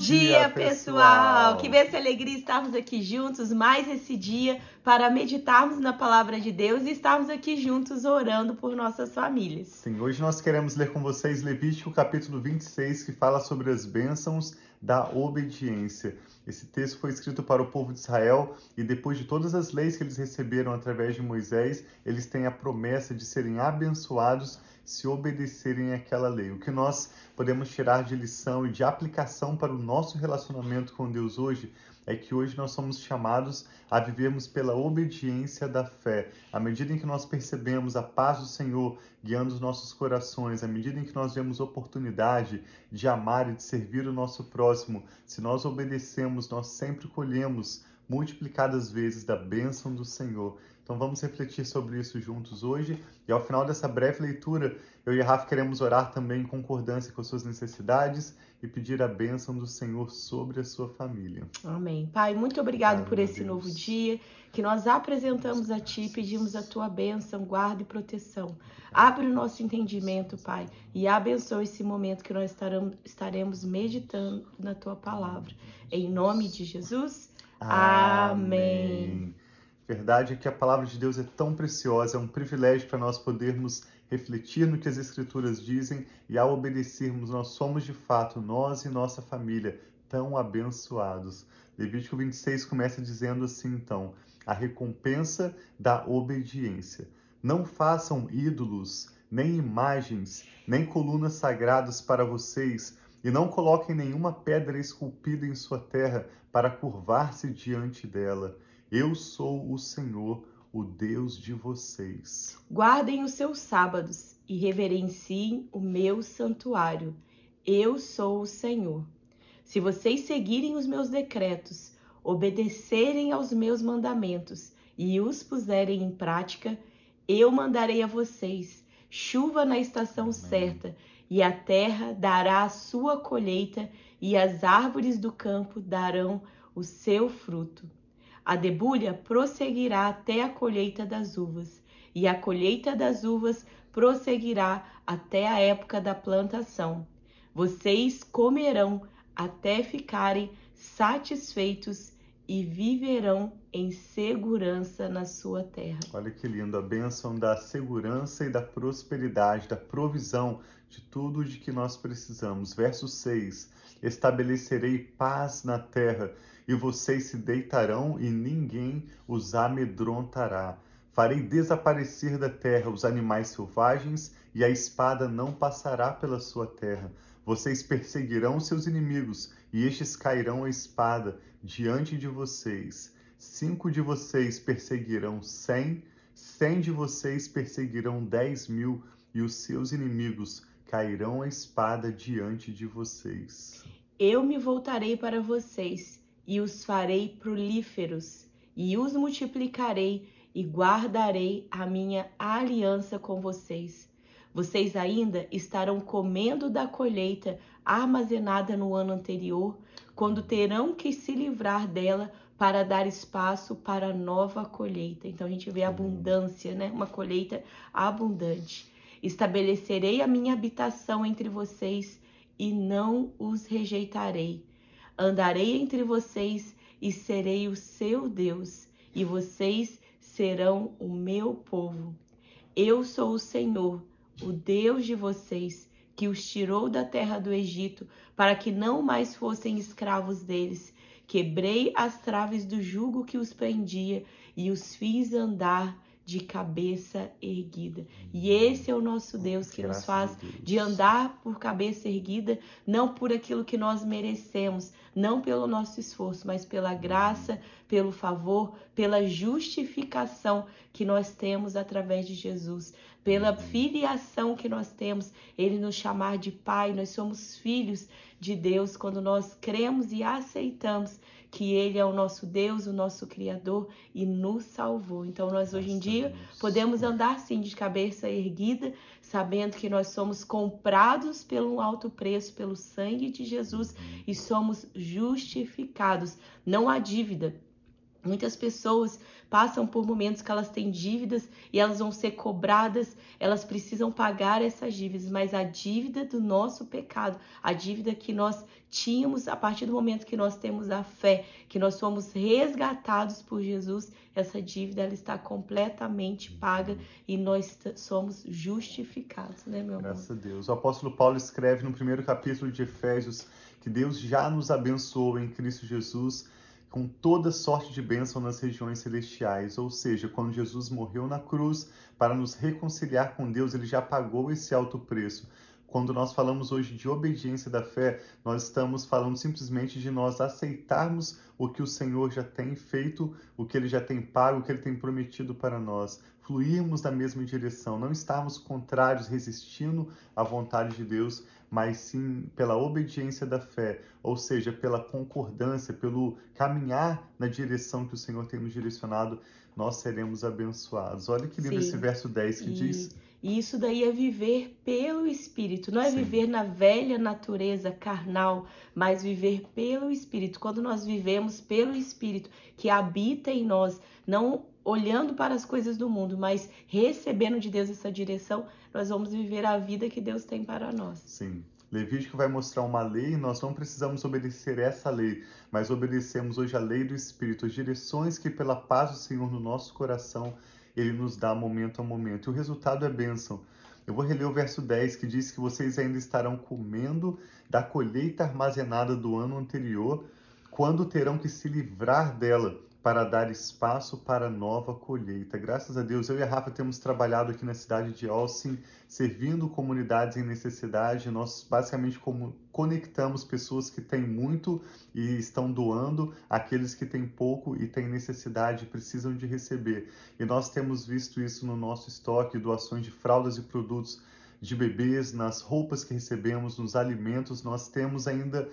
dia, pessoal! Que bênção e alegria estarmos aqui juntos mais esse dia para meditarmos na palavra de Deus e estarmos aqui juntos orando por nossas famílias. Sim, hoje nós queremos ler com vocês Levítico capítulo 26, que fala sobre as bênçãos da obediência. Esse texto foi escrito para o povo de Israel e depois de todas as leis que eles receberam através de Moisés, eles têm a promessa de serem abençoados se obedecerem àquela lei. O que nós podemos tirar de lição e de aplicação para o nosso relacionamento com Deus hoje é que hoje nós somos chamados a vivermos pela obediência da fé. À medida em que nós percebemos a paz do Senhor guiando os nossos corações, à medida em que nós vemos oportunidade de amar e de servir o nosso próximo, se nós obedecemos, nós sempre colhemos multiplicadas vezes da bênção do Senhor. Então vamos refletir sobre isso juntos hoje. E ao final dessa breve leitura, eu e a Rafa queremos orar também em concordância com as suas necessidades e pedir a bênção do Senhor sobre a sua família. Amém. Pai, muito obrigado por esse Deus. novo dia que nós apresentamos a Ti, pedimos a Tua bênção, guarda e proteção. Abre o nosso entendimento, Pai, e abençoe esse momento que nós estaremos meditando na Tua palavra. Em nome de Jesus. Amém. Verdade é que a palavra de Deus é tão preciosa, é um privilégio para nós podermos refletir no que as Escrituras dizem e, ao obedecermos, nós somos de fato, nós e nossa família, tão abençoados. Levítico 26 começa dizendo assim, então, a recompensa da obediência. Não façam ídolos, nem imagens, nem colunas sagradas para vocês, e não coloquem nenhuma pedra esculpida em sua terra para curvar-se diante dela. Eu sou o Senhor, o Deus de vocês. Guardem os seus sábados e reverenciem o meu santuário. Eu sou o Senhor. Se vocês seguirem os meus decretos, obedecerem aos meus mandamentos e os puserem em prática, eu mandarei a vocês chuva na estação Amém. certa e a terra dará a sua colheita, e as árvores do campo darão o seu fruto. A debulha prosseguirá até a colheita das uvas, e a colheita das uvas prosseguirá até a época da plantação. Vocês comerão até ficarem satisfeitos e viverão em segurança na sua terra. Olha que lindo, a bênção da segurança e da prosperidade, da provisão de tudo de que nós precisamos. Verso 6: Estabelecerei paz na terra, e vocês se deitarão e ninguém os amedrontará. Farei desaparecer da terra os animais selvagens, e a espada não passará pela sua terra. Vocês perseguirão seus inimigos, e estes cairão a espada diante de vocês. Cinco de vocês perseguirão cem, cem de vocês perseguirão dez mil, e os seus inimigos cairão a espada diante de vocês. Eu me voltarei para vocês e os farei prolíferos, e os multiplicarei e guardarei a minha aliança com vocês. Vocês ainda estarão comendo da colheita armazenada no ano anterior, quando terão que se livrar dela para dar espaço para nova colheita. Então a gente vê abundância, né? Uma colheita abundante. Estabelecerei a minha habitação entre vocês e não os rejeitarei. Andarei entre vocês e serei o seu Deus, e vocês serão o meu povo. Eu sou o Senhor, o Deus de vocês, que os tirou da terra do Egito, para que não mais fossem escravos deles. Quebrei as traves do jugo que os prendia e os fiz andar de cabeça erguida. E esse é o nosso Deus que Graças nos faz de andar por cabeça erguida, não por aquilo que nós merecemos, não pelo nosso esforço, mas pela graça, pelo favor, pela justificação que nós temos através de Jesus, pela filiação que nós temos, ele nos chamar de pai, nós somos filhos de Deus quando nós cremos e aceitamos que Ele é o nosso Deus, o nosso Criador e nos salvou. Então, nós hoje em dia podemos andar sim de cabeça erguida, sabendo que nós somos comprados pelo alto preço, pelo sangue de Jesus e somos justificados. Não há dívida Muitas pessoas passam por momentos que elas têm dívidas e elas vão ser cobradas, elas precisam pagar essas dívidas, mas a dívida do nosso pecado, a dívida que nós tínhamos a partir do momento que nós temos a fé, que nós somos resgatados por Jesus, essa dívida ela está completamente paga e nós somos justificados, né, meu amor? Graças a Deus. O apóstolo Paulo escreve no primeiro capítulo de Efésios que Deus já nos abençoou em Cristo Jesus com toda sorte de bênção nas regiões celestiais, ou seja, quando Jesus morreu na cruz para nos reconciliar com Deus, ele já pagou esse alto preço. Quando nós falamos hoje de obediência da fé, nós estamos falando simplesmente de nós aceitarmos o que o Senhor já tem feito, o que ele já tem pago, o que ele tem prometido para nós, fluirmos na mesma direção, não estarmos contrários, resistindo à vontade de Deus, mas sim pela obediência da fé, ou seja, pela concordância, pelo caminhar na direção que o Senhor tem nos direcionado, nós seremos abençoados. Olha que lindo sim. esse verso 10 que e, diz. E isso daí é viver pelo Espírito, não é sim. viver na velha natureza carnal, mas viver pelo Espírito. Quando nós vivemos pelo Espírito que habita em nós, não olhando para as coisas do mundo, mas recebendo de Deus essa direção, nós vamos viver a vida que Deus tem para nós. Sim. Levítico vai mostrar uma lei e nós não precisamos obedecer essa lei, mas obedecemos hoje a lei do Espírito, as direções que, pela paz do Senhor no nosso coração, Ele nos dá momento a momento. E o resultado é bênção. Eu vou reler o verso 10 que diz que vocês ainda estarão comendo da colheita armazenada do ano anterior, quando terão que se livrar dela para dar espaço para nova colheita. Graças a Deus, eu e a Rafa temos trabalhado aqui na cidade de Austin, servindo comunidades em necessidade. Nós basicamente como conectamos pessoas que têm muito e estão doando, aqueles que têm pouco e têm necessidade, precisam de receber. E nós temos visto isso no nosso estoque, doações de fraldas e produtos de bebês, nas roupas que recebemos, nos alimentos. Nós temos ainda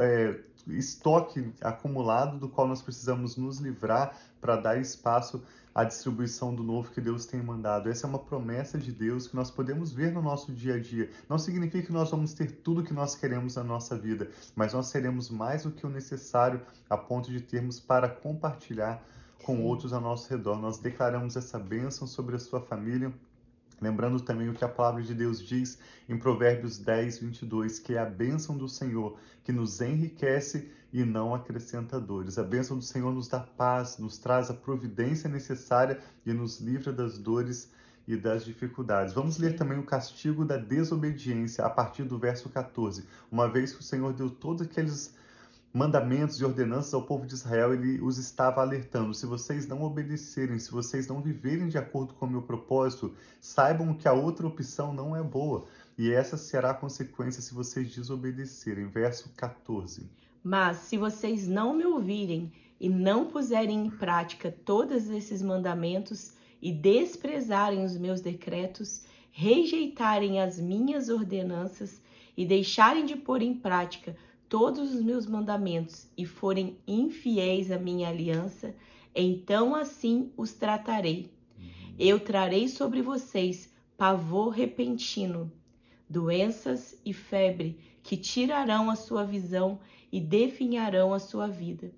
é, estoque acumulado do qual nós precisamos nos livrar para dar espaço à distribuição do novo que Deus tem mandado. Essa é uma promessa de Deus que nós podemos ver no nosso dia a dia. Não significa que nós vamos ter tudo que nós queremos na nossa vida, mas nós seremos mais do que o necessário a ponto de termos para compartilhar com Sim. outros ao nosso redor. Nós declaramos essa bênção sobre a sua família Lembrando também o que a palavra de Deus diz em Provérbios 10, 22, que é a bênção do Senhor que nos enriquece e não acrescenta dores. A bênção do Senhor nos dá paz, nos traz a providência necessária e nos livra das dores e das dificuldades. Vamos ler também o castigo da desobediência a partir do verso 14. Uma vez que o Senhor deu todos aqueles mandamentos e ordenanças ao povo de Israel, ele os estava alertando: se vocês não obedecerem, se vocês não viverem de acordo com o meu propósito, saibam que a outra opção não é boa. E essa será a consequência se vocês desobedecerem. Verso 14. Mas se vocês não me ouvirem e não puserem em prática todos esses mandamentos e desprezarem os meus decretos, rejeitarem as minhas ordenanças e deixarem de pôr em prática todos os meus mandamentos e forem infiéis à minha aliança, então assim os tratarei. Eu trarei sobre vocês pavor repentino, doenças e febre que tirarão a sua visão e definharão a sua vida.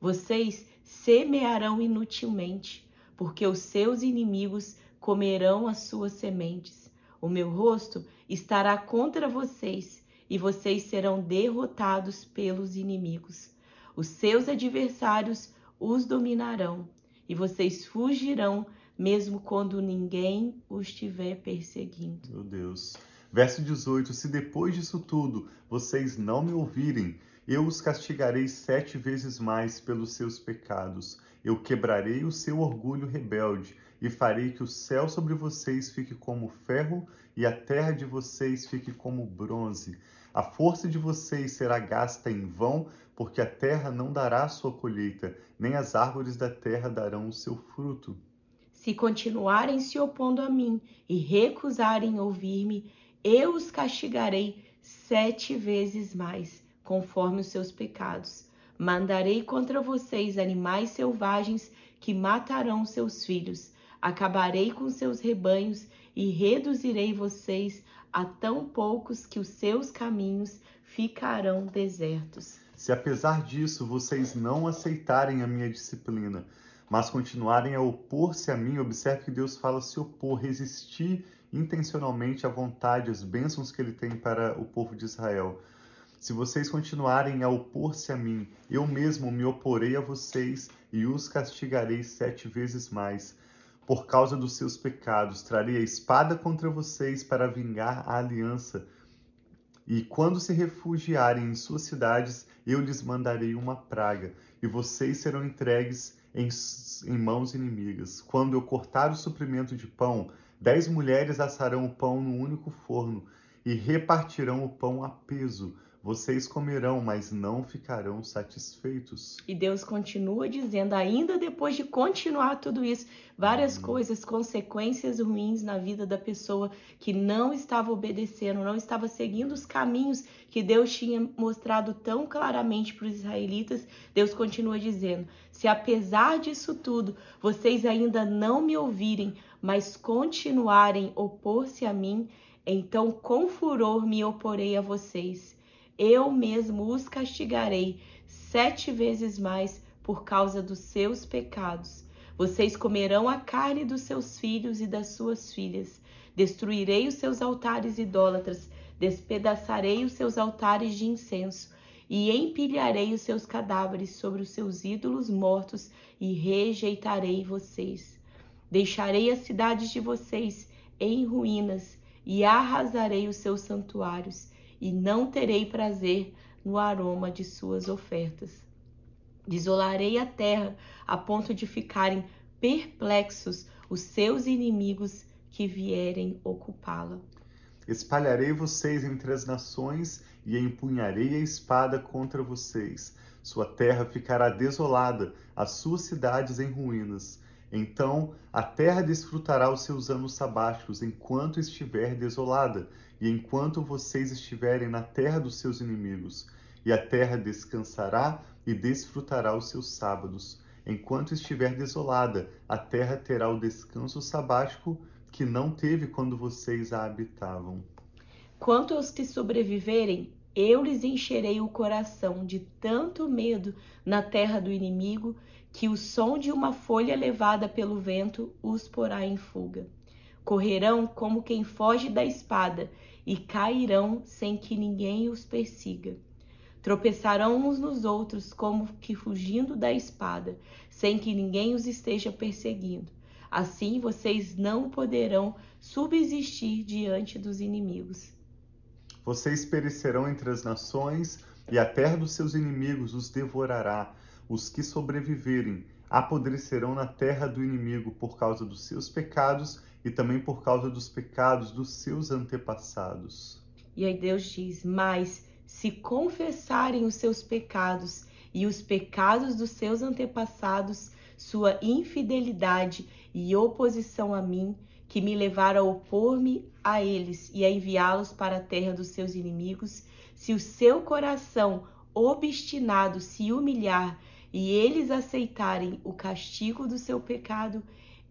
Vocês semearão inutilmente, porque os seus inimigos comerão as suas sementes. O meu rosto estará contra vocês e vocês serão derrotados pelos inimigos. Os seus adversários os dominarão e vocês fugirão mesmo quando ninguém os estiver perseguindo. Meu Deus. Verso 18: Se depois disso tudo vocês não me ouvirem, eu os castigarei sete vezes mais pelos seus pecados. Eu quebrarei o seu orgulho rebelde e farei que o céu sobre vocês fique como ferro e a terra de vocês fique como bronze. A força de vocês será gasta em vão, porque a terra não dará sua colheita, nem as árvores da terra darão o seu fruto. Se continuarem se opondo a mim e recusarem ouvir-me, eu os castigarei sete vezes mais, conforme os seus pecados. Mandarei contra vocês animais selvagens que matarão seus filhos. Acabarei com seus rebanhos e reduzirei vocês a tão poucos que os seus caminhos ficarão desertos. Se apesar disso vocês não aceitarem a minha disciplina, mas continuarem a opor-se a mim, observe que Deus fala se opor, resistir intencionalmente à vontade, às bênçãos que ele tem para o povo de Israel. Se vocês continuarem a opor-se a mim, eu mesmo me oporei a vocês e os castigarei sete vezes mais. Por causa dos seus pecados, trarei a espada contra vocês para vingar a aliança e quando se refugiarem em suas cidades, eu lhes mandarei uma praga, e vocês serão entregues em, em, mãos inimigas. Quando eu cortar o suprimento de pão, dez mulheres assarão o pão no único forno e repartirão o pão a peso vocês comerão, mas não ficarão satisfeitos. E Deus continua dizendo, ainda depois de continuar tudo isso, várias hum. coisas, consequências ruins na vida da pessoa que não estava obedecendo, não estava seguindo os caminhos que Deus tinha mostrado tão claramente para os israelitas. Deus continua dizendo: se apesar disso tudo vocês ainda não me ouvirem, mas continuarem opor-se a mim, então com furor me oporei a vocês eu mesmo os castigarei sete vezes mais por causa dos seus pecados. Vocês comerão a carne dos seus filhos e das suas filhas. Destruirei os seus altares idólatras, despedaçarei os seus altares de incenso e empilharei os seus cadáveres sobre os seus ídolos mortos e rejeitarei vocês. Deixarei as cidades de vocês em ruínas e arrasarei os seus santuários e não terei prazer no aroma de suas ofertas. Desolarei a terra a ponto de ficarem perplexos os seus inimigos que vierem ocupá-la. Espalharei vocês entre as nações e empunharei a espada contra vocês. Sua terra ficará desolada, as suas cidades em ruínas. Então a terra desfrutará os seus anos sabáticos enquanto estiver desolada, e enquanto vocês estiverem na terra dos seus inimigos, e a terra descansará e desfrutará os seus sábados. Enquanto estiver desolada, a terra terá o descanso sabático que não teve quando vocês a habitavam. Quanto aos que sobreviverem, eu lhes encherei o coração de tanto medo na terra do inimigo, que o som de uma folha levada pelo vento os porá em fuga. Correrão como quem foge da espada e cairão sem que ninguém os persiga. Tropeçarão uns nos outros como que fugindo da espada, sem que ninguém os esteja perseguindo. Assim vocês não poderão subsistir diante dos inimigos. Vocês perecerão entre as nações, e a terra dos seus inimigos os devorará. Os que sobreviverem apodrecerão na terra do inimigo por causa dos seus pecados e também por causa dos pecados dos seus antepassados. E aí Deus diz: Mas se confessarem os seus pecados e os pecados dos seus antepassados, sua infidelidade e oposição a mim, que me levaram a opor-me a eles e a enviá-los para a terra dos seus inimigos, se o seu coração obstinado se humilhar e eles aceitarem o castigo do seu pecado,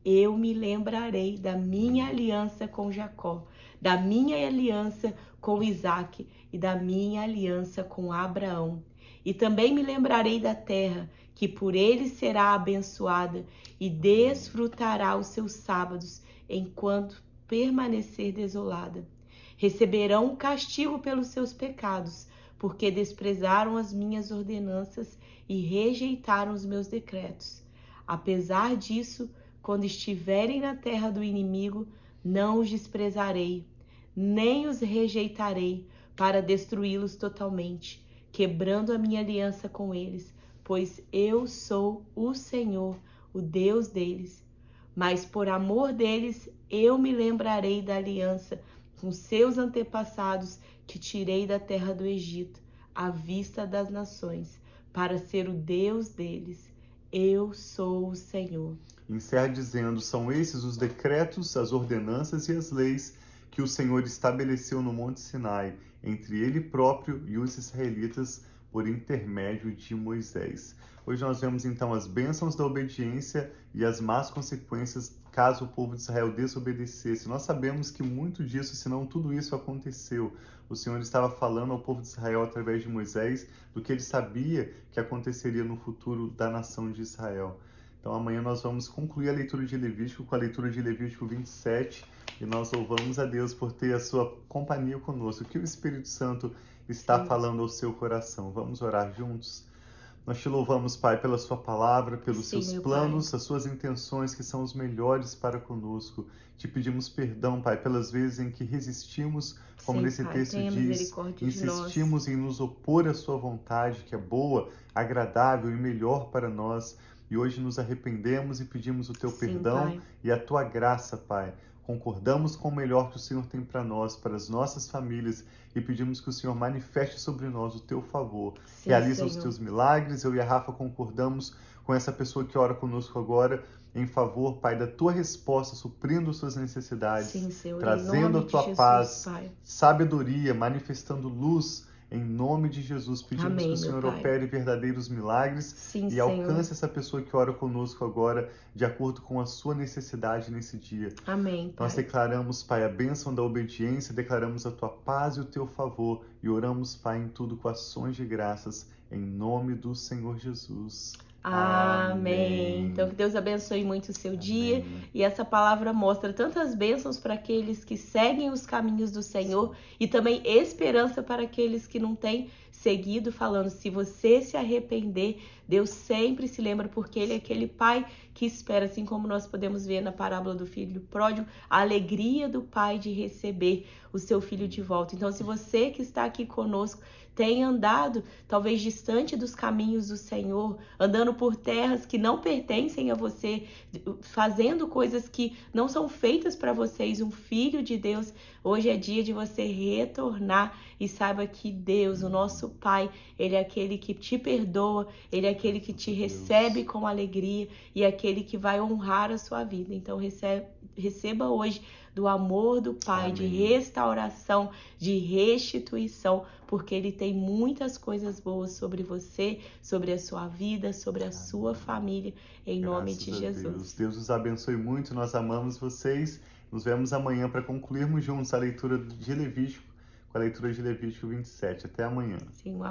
eu me lembrarei da minha aliança com Jacó, da minha aliança com Isaac e da minha aliança com Abraão. E também me lembrarei da terra, que por ele será abençoada, e desfrutará os seus sábados, enquanto permanecer desolada. Receberão castigo pelos seus pecados, porque desprezaram as minhas ordenanças e rejeitaram os meus decretos. Apesar disso, quando estiverem na terra do inimigo, não os desprezarei, nem os rejeitarei para destruí-los totalmente, quebrando a minha aliança com eles, pois eu sou o Senhor, o Deus deles. Mas por amor deles, eu me lembrarei da aliança com seus antepassados que tirei da terra do Egito, à vista das nações, para ser o Deus deles. Eu sou o Senhor encerra dizendo: São esses os decretos, as ordenanças e as leis que o Senhor estabeleceu no Monte Sinai, entre ele próprio e os israelitas, por intermédio de Moisés. Hoje nós vemos então as bênçãos da obediência e as más consequências caso o povo de Israel desobedecesse. Nós sabemos que muito disso, se não tudo isso aconteceu. O Senhor estava falando ao povo de Israel através de Moisés do que ele sabia que aconteceria no futuro da nação de Israel. Então amanhã nós vamos concluir a leitura de Levítico com a leitura de Levítico 27 e nós louvamos a Deus por ter a sua companhia conosco. Que o Espírito Santo está Sim. falando ao seu coração. Vamos orar juntos? Nós te louvamos, Pai, pela Sua palavra, pelos Sim, seus planos, pai. as suas intenções que são os melhores para conosco. Te pedimos perdão, Pai, pelas vezes em que resistimos, como Sim, nesse pai, texto diz, insistimos em nos opor à Sua vontade, que é boa, agradável e melhor para nós. E hoje nos arrependemos e pedimos o Teu Sim, perdão pai. e a Tua graça, Pai concordamos com o melhor que o Senhor tem para nós, para as nossas famílias e pedimos que o Senhor manifeste sobre nós o teu favor. Sim, Realiza Senhor. os teus milagres. Eu e a Rafa concordamos com essa pessoa que ora conosco agora em favor, Pai, da tua resposta, suprindo suas necessidades, Sim, Senhor, trazendo a tua Jesus, paz, Pai. sabedoria, manifestando luz em nome de Jesus, pedimos Amém, que o Senhor opere verdadeiros milagres Sim, e Senhor. alcance essa pessoa que ora conosco agora, de acordo com a sua necessidade nesse dia. Amém. Pai. Nós declaramos, Pai, a bênção da obediência, declaramos a tua paz e o teu favor e oramos, Pai, em tudo com ações de graças, em nome do Senhor Jesus. Amém. Então, que Deus abençoe muito o seu Amém. dia. E essa palavra mostra tantas bênçãos para aqueles que seguem os caminhos do Senhor e também esperança para aqueles que não têm seguido, falando: se você se arrepender, Deus sempre se lembra, porque Ele é aquele Pai que espera, assim como nós podemos ver na parábola do filho pródigo, a alegria do Pai de receber o seu filho de volta. Então, se você que está aqui conosco tem andado talvez distante dos caminhos do Senhor, andando por terras que não pertencem a você, fazendo coisas que não são feitas para vocês, um filho de Deus, hoje é dia de você retornar e saiba que Deus, o nosso Pai, ele é aquele que te perdoa, ele é aquele que te recebe com alegria e é aquele que vai honrar a sua vida. Então recebe, receba hoje do amor do Pai, Amém. de restauração, de restituição, porque Ele tem muitas coisas boas sobre você, sobre a sua vida, sobre a sua família, em Graças nome de Jesus. Deus. Deus os abençoe muito, nós amamos vocês. Nos vemos amanhã para concluirmos juntos a leitura de Levítico, com a leitura de Levítico 27. Até amanhã. Sim, um